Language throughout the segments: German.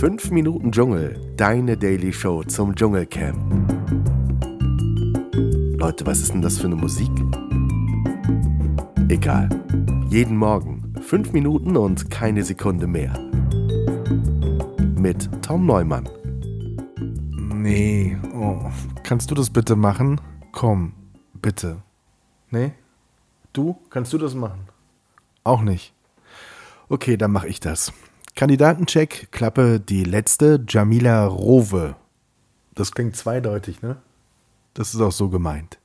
5 Minuten Dschungel, deine Daily Show zum Dschungelcamp. Leute, was ist denn das für eine Musik? Egal. Jeden Morgen 5 Minuten und keine Sekunde mehr. Mit Tom Neumann. Nee, oh. kannst du das bitte machen? Komm, bitte. Nee? Du? Kannst du das machen? Auch nicht. Okay, dann mache ich das. Kandidatencheck, Klappe die letzte, Jamila Rowe. Das klingt zweideutig, ne? Das ist auch so gemeint.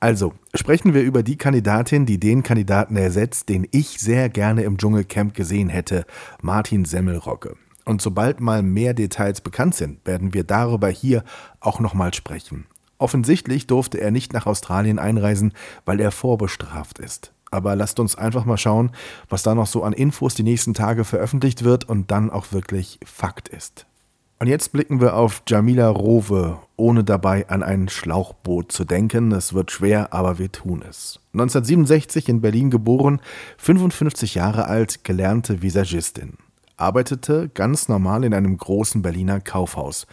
Also, sprechen wir über die Kandidatin, die den Kandidaten ersetzt, den ich sehr gerne im Dschungelcamp gesehen hätte, Martin Semmelrocke. Und sobald mal mehr Details bekannt sind, werden wir darüber hier auch nochmal sprechen. Offensichtlich durfte er nicht nach Australien einreisen, weil er vorbestraft ist. Aber lasst uns einfach mal schauen, was da noch so an Infos die nächsten Tage veröffentlicht wird und dann auch wirklich Fakt ist. Und jetzt blicken wir auf Jamila Rowe, ohne dabei an ein Schlauchboot zu denken. Es wird schwer, aber wir tun es. 1967 in Berlin geboren, 55 Jahre alt, gelernte Visagistin. Arbeitete ganz normal in einem großen Berliner Kaufhaus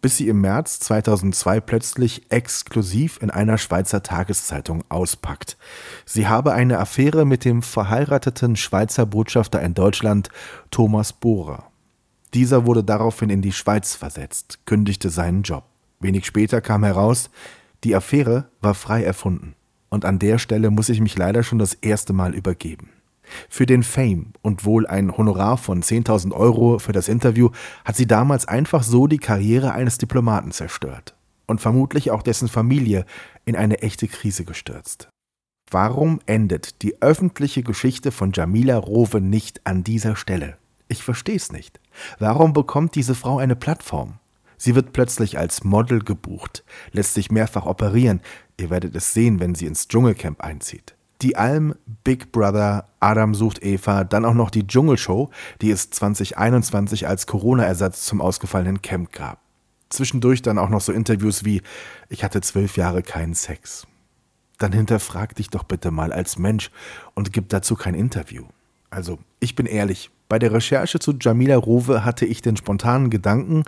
bis sie im März 2002 plötzlich exklusiv in einer Schweizer Tageszeitung auspackt. Sie habe eine Affäre mit dem verheirateten Schweizer Botschafter in Deutschland, Thomas Bohrer. Dieser wurde daraufhin in die Schweiz versetzt, kündigte seinen Job. Wenig später kam heraus, die Affäre war frei erfunden. Und an der Stelle muss ich mich leider schon das erste Mal übergeben. Für den Fame und wohl ein Honorar von 10.000 Euro für das Interview hat sie damals einfach so die Karriere eines Diplomaten zerstört und vermutlich auch dessen Familie in eine echte Krise gestürzt. Warum endet die öffentliche Geschichte von Jamila Rowe nicht an dieser Stelle? Ich verstehe es nicht. Warum bekommt diese Frau eine Plattform? Sie wird plötzlich als Model gebucht, lässt sich mehrfach operieren. Ihr werdet es sehen, wenn sie ins Dschungelcamp einzieht. Die Alm, Big Brother, Adam sucht Eva, dann auch noch die Dschungelshow, die es 2021 als Corona-Ersatz zum ausgefallenen Camp gab. Zwischendurch dann auch noch so Interviews wie Ich hatte zwölf Jahre keinen Sex. Dann hinterfrag dich doch bitte mal als Mensch und gib dazu kein Interview. Also, ich bin ehrlich, bei der Recherche zu Jamila Rowe hatte ich den spontanen Gedanken,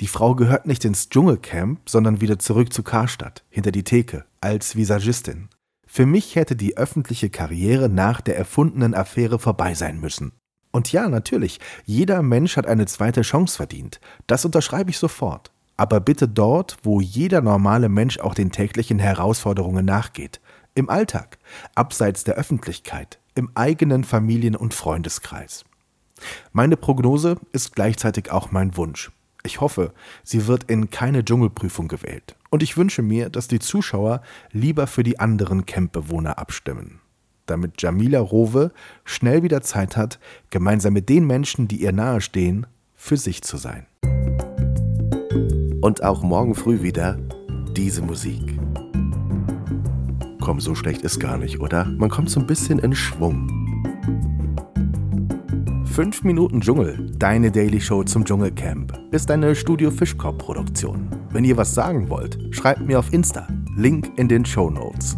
die Frau gehört nicht ins Dschungelcamp, sondern wieder zurück zu Karstadt, hinter die Theke, als Visagistin. Für mich hätte die öffentliche Karriere nach der erfundenen Affäre vorbei sein müssen. Und ja, natürlich, jeder Mensch hat eine zweite Chance verdient. Das unterschreibe ich sofort. Aber bitte dort, wo jeder normale Mensch auch den täglichen Herausforderungen nachgeht. Im Alltag, abseits der Öffentlichkeit, im eigenen Familien- und Freundeskreis. Meine Prognose ist gleichzeitig auch mein Wunsch. Ich hoffe, sie wird in keine Dschungelprüfung gewählt. Und ich wünsche mir, dass die Zuschauer lieber für die anderen Campbewohner abstimmen. Damit Jamila Rowe schnell wieder Zeit hat, gemeinsam mit den Menschen, die ihr nahestehen, für sich zu sein. Und auch morgen früh wieder diese Musik. Komm, so schlecht ist gar nicht, oder? Man kommt so ein bisschen in Schwung. 5 Minuten Dschungel, deine Daily Show zum Dschungelcamp, ist eine Studio Fischkorb Produktion. Wenn ihr was sagen wollt, schreibt mir auf Insta. Link in den Show Notes.